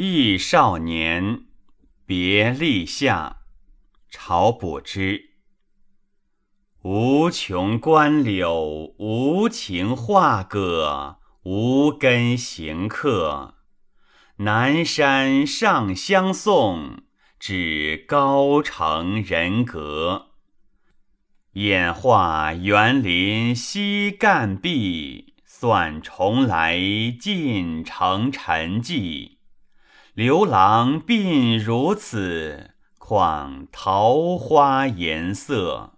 忆少年，别立夏。朝补之。无穷关柳，无情画葛，无根行客。南山上相送，至高城人隔。演化园林西干壁，算重来尽成陈迹。刘郎鬓如此，况桃花颜色。